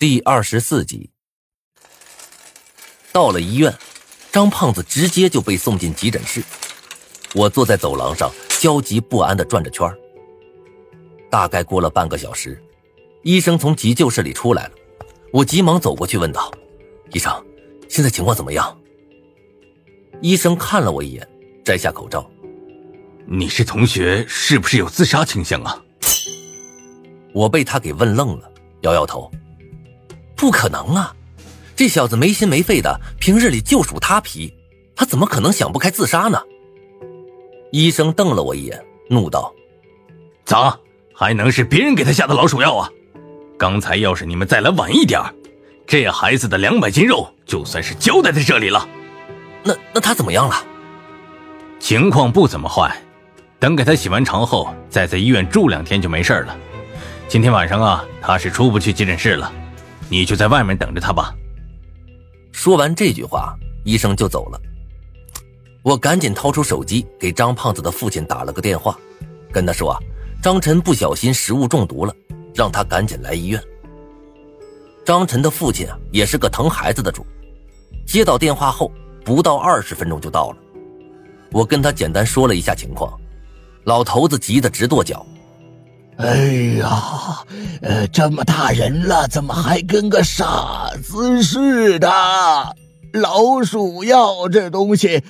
第二十四集，到了医院，张胖子直接就被送进急诊室。我坐在走廊上，焦急不安的转着圈大概过了半个小时，医生从急救室里出来了。我急忙走过去问道：“医生，现在情况怎么样？”医生看了我一眼，摘下口罩：“你是同学，是不是有自杀倾向啊？”我被他给问愣了，摇摇头。不可能啊！这小子没心没肺的，平日里就属他皮，他怎么可能想不开自杀呢？医生瞪了我一眼，怒道：“咋还能是别人给他下的老鼠药啊？刚才要是你们再来晚一点，这孩子的两百斤肉就算是交代在这里了。那那他怎么样了？情况不怎么坏，等给他洗完肠后，再在医院住两天就没事了。今天晚上啊，他是出不去急诊室了。”你就在外面等着他吧。说完这句话，医生就走了。我赶紧掏出手机，给张胖子的父亲打了个电话，跟他说：“啊张晨不小心食物中毒了，让他赶紧来医院。”张晨的父亲啊，也是个疼孩子的主，接到电话后不到二十分钟就到了。我跟他简单说了一下情况，老头子急得直跺脚。哎呀，呃，这么大人了，怎么还跟个傻子似的？老鼠药这东西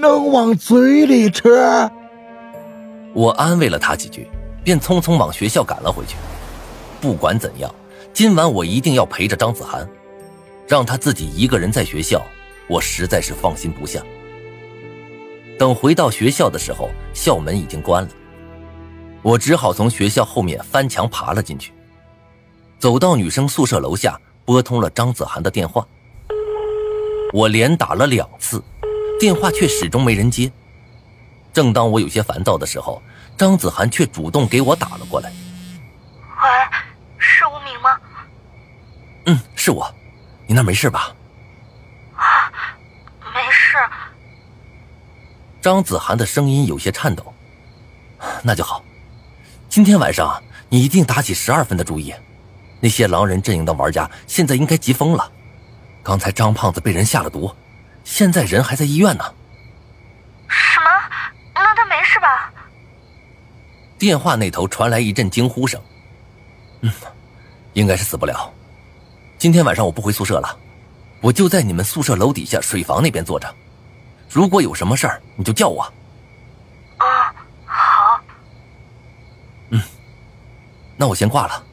能往嘴里吃？我安慰了他几句，便匆匆往学校赶了回去。不管怎样，今晚我一定要陪着张子涵，让他自己一个人在学校，我实在是放心不下。等回到学校的时候，校门已经关了。我只好从学校后面翻墙爬了进去，走到女生宿舍楼下，拨通了张子涵的电话。我连打了两次，电话却始终没人接。正当我有些烦躁的时候，张子涵却主动给我打了过来。喂，是吴明吗？嗯，是我。你那没事吧？啊，没事。张子涵的声音有些颤抖。那就好。今天晚上你一定打起十二分的注意，那些狼人阵营的玩家现在应该急疯了。刚才张胖子被人下了毒，现在人还在医院呢。什么？那他没事吧？电话那头传来一阵惊呼声。嗯，应该是死不了。今天晚上我不回宿舍了，我就在你们宿舍楼底下水房那边坐着。如果有什么事儿，你就叫我。那我先挂了。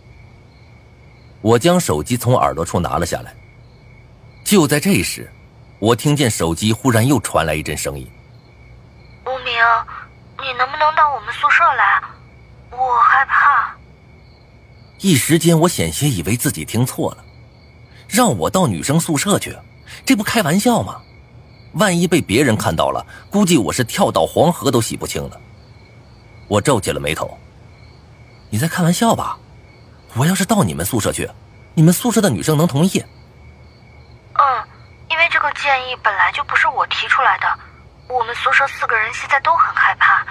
我将手机从耳朵处拿了下来。就在这时，我听见手机忽然又传来一阵声音：“无名，你能不能到我们宿舍来？我害怕。”一时间，我险些以为自己听错了，让我到女生宿舍去，这不开玩笑吗？万一被别人看到了，估计我是跳到黄河都洗不清了。我皱起了眉头。你在开玩笑吧？我要是到你们宿舍去，你们宿舍的女生能同意？嗯，因为这个建议本来就不是我提出来的。我们宿舍四个人现在都很害怕，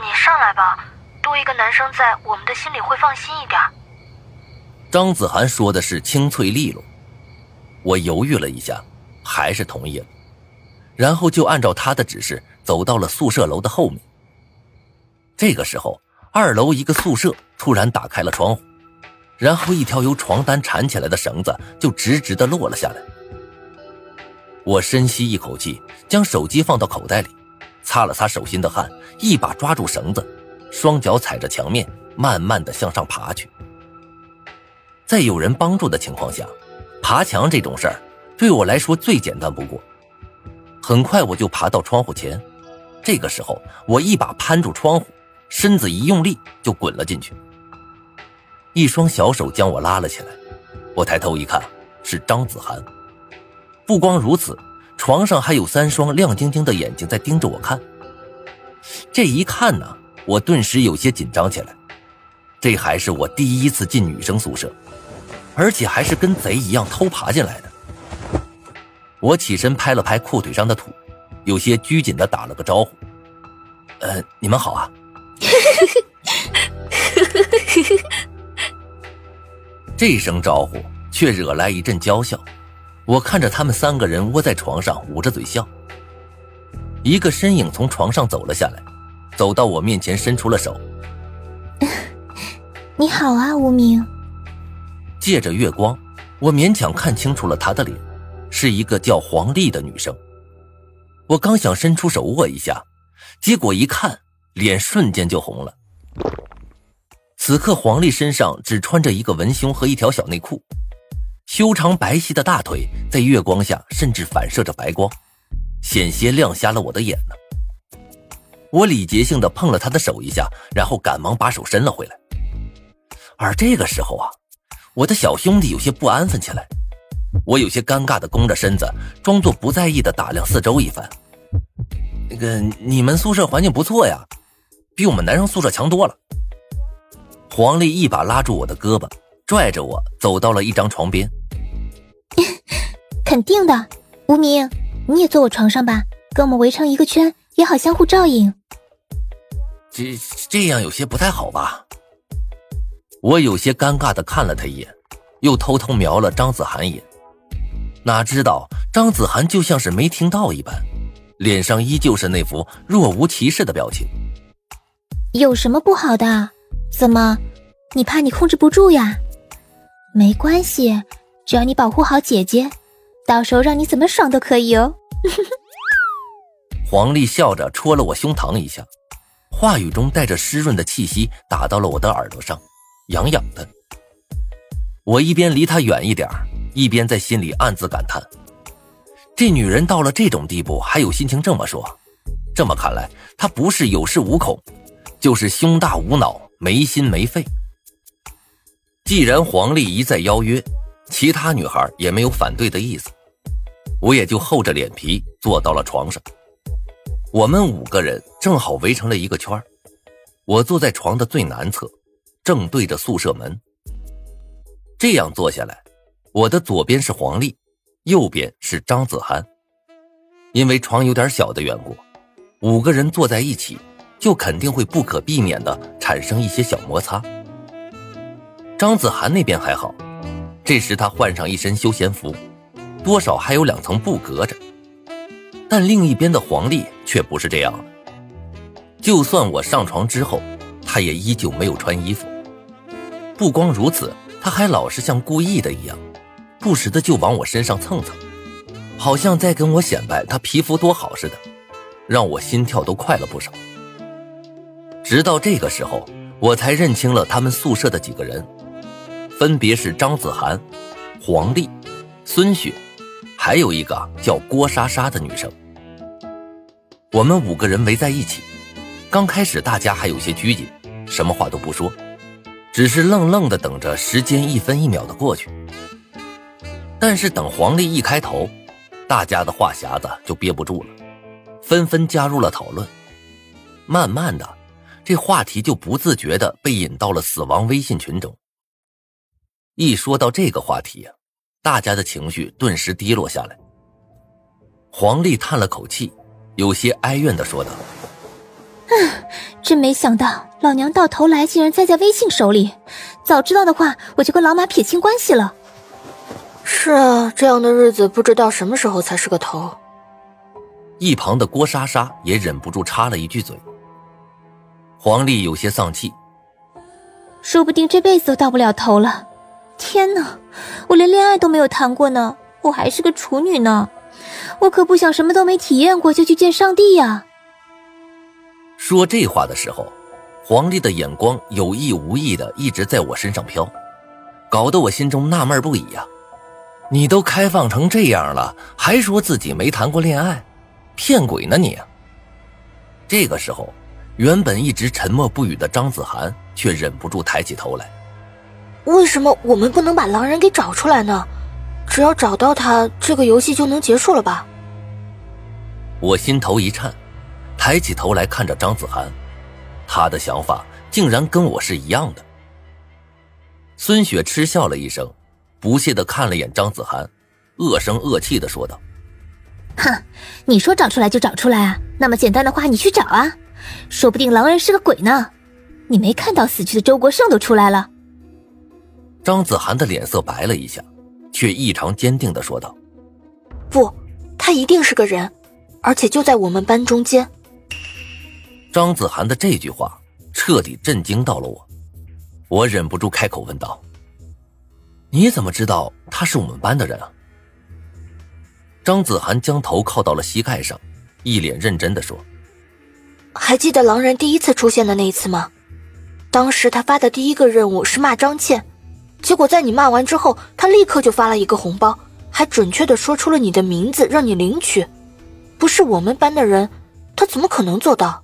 你上来吧，多一个男生在，我们的心里会放心一点。张子涵说的是清脆利落，我犹豫了一下，还是同意了，然后就按照他的指示走到了宿舍楼的后面。这个时候。二楼一个宿舍突然打开了窗户，然后一条由床单缠起来的绳子就直直的落了下来。我深吸一口气，将手机放到口袋里，擦了擦手心的汗，一把抓住绳子，双脚踩着墙面，慢慢的向上爬去。在有人帮助的情况下，爬墙这种事儿对我来说最简单不过。很快我就爬到窗户前，这个时候我一把攀住窗户。身子一用力就滚了进去，一双小手将我拉了起来。我抬头一看，是张子涵。不光如此，床上还有三双亮晶晶的眼睛在盯着我看。这一看呢，我顿时有些紧张起来。这还是我第一次进女生宿舍，而且还是跟贼一样偷爬进来的。我起身拍了拍裤腿上的土，有些拘谨的打了个招呼：“呃，你们好啊。” 这声招呼却惹来一阵娇笑。我看着他们三个人窝在床上，捂着嘴笑。一个身影从床上走了下来，走到我面前，伸出了手。你好啊，无名。借着月光，我勉强看清楚了他的脸，是一个叫黄丽的女生。我刚想伸出手握一下，结果一看，脸瞬间就红了。此刻，黄丽身上只穿着一个文胸和一条小内裤，修长白皙的大腿在月光下甚至反射着白光，险些亮瞎了我的眼呢。我礼节性的碰了她的手一下，然后赶忙把手伸了回来。而这个时候啊，我的小兄弟有些不安分起来，我有些尴尬的弓着身子，装作不在意的打量四周一番。那个，你们宿舍环境不错呀，比我们男生宿舍强多了。黄丽一把拉住我的胳膊，拽着我走到了一张床边。肯定的，无名，你也坐我床上吧，跟我们围成一个圈，也好相互照应。这这样有些不太好吧？我有些尴尬的看了他一眼，又偷偷瞄了张子涵一眼。哪知道张子涵就像是没听到一般，脸上依旧是那副若无其事的表情。有什么不好的？怎么，你怕你控制不住呀？没关系，只要你保护好姐姐，到时候让你怎么爽都可以哦。黄丽笑着戳了我胸膛一下，话语中带着湿润的气息打到了我的耳朵上。痒痒的，我一边离他远一点一边在心里暗自感叹：这女人到了这种地步，还有心情这么说。这么看来，她不是有恃无恐，就是胸大无脑、没心没肺。既然黄丽一再邀约，其他女孩也没有反对的意思，我也就厚着脸皮坐到了床上。我们五个人正好围成了一个圈我坐在床的最南侧。正对着宿舍门，这样坐下来，我的左边是黄丽，右边是张子涵。因为床有点小的缘故，五个人坐在一起，就肯定会不可避免的产生一些小摩擦。张子涵那边还好，这时他换上一身休闲服，多少还有两层布隔着。但另一边的黄丽却不是这样的，就算我上床之后，她也依旧没有穿衣服。不光如此，他还老是像故意的一样，不时的就往我身上蹭蹭，好像在跟我显摆他皮肤多好似的，让我心跳都快了不少。直到这个时候，我才认清了他们宿舍的几个人，分别是张子涵、黄丽、孙雪，还有一个叫郭莎莎的女生。我们五个人围在一起，刚开始大家还有些拘谨，什么话都不说。只是愣愣的等着时间一分一秒的过去，但是等黄丽一开头，大家的话匣子就憋不住了，纷纷加入了讨论。慢慢的，这话题就不自觉的被引到了死亡微信群中。一说到这个话题呀，大家的情绪顿时低落下来。黄丽叹了口气，有些哀怨的说道。嗯，真没想到老娘到头来竟然栽在微信手里。早知道的话，我就跟老马撇清关系了。是啊，这样的日子不知道什么时候才是个头。一旁的郭莎莎也忍不住插了一句嘴。黄丽有些丧气，说不定这辈子都到不了头了。天哪，我连恋爱都没有谈过呢，我还是个处女呢。我可不想什么都没体验过就去见上帝呀。说这话的时候，黄丽的眼光有意无意的一直在我身上飘，搞得我心中纳闷不已呀。你都开放成这样了，还说自己没谈过恋爱，骗鬼呢你！这个时候，原本一直沉默不语的张子涵却忍不住抬起头来。为什么我们不能把狼人给找出来呢？只要找到他，这个游戏就能结束了吧？我心头一颤。抬起头来看着张子涵，他的想法竟然跟我是一样的。孙雪嗤笑了一声，不屑的看了眼张子涵，恶声恶气的说道：“哼，你说找出来就找出来啊？那么简单的话，你去找啊！说不定狼人是个鬼呢。你没看到死去的周国胜都出来了？”张子涵的脸色白了一下，却异常坚定的说道：“不，他一定是个人，而且就在我们班中间。”张子涵的这句话彻底震惊到了我，我忍不住开口问道：“你怎么知道他是我们班的人啊？”张子涵将头靠到了膝盖上，一脸认真的说：“还记得狼人第一次出现的那一次吗？当时他发的第一个任务是骂张倩。”结果在你骂完之后，他立刻就发了一个红包，还准确的说出了你的名字，让你领取。不是我们班的人，他怎么可能做到？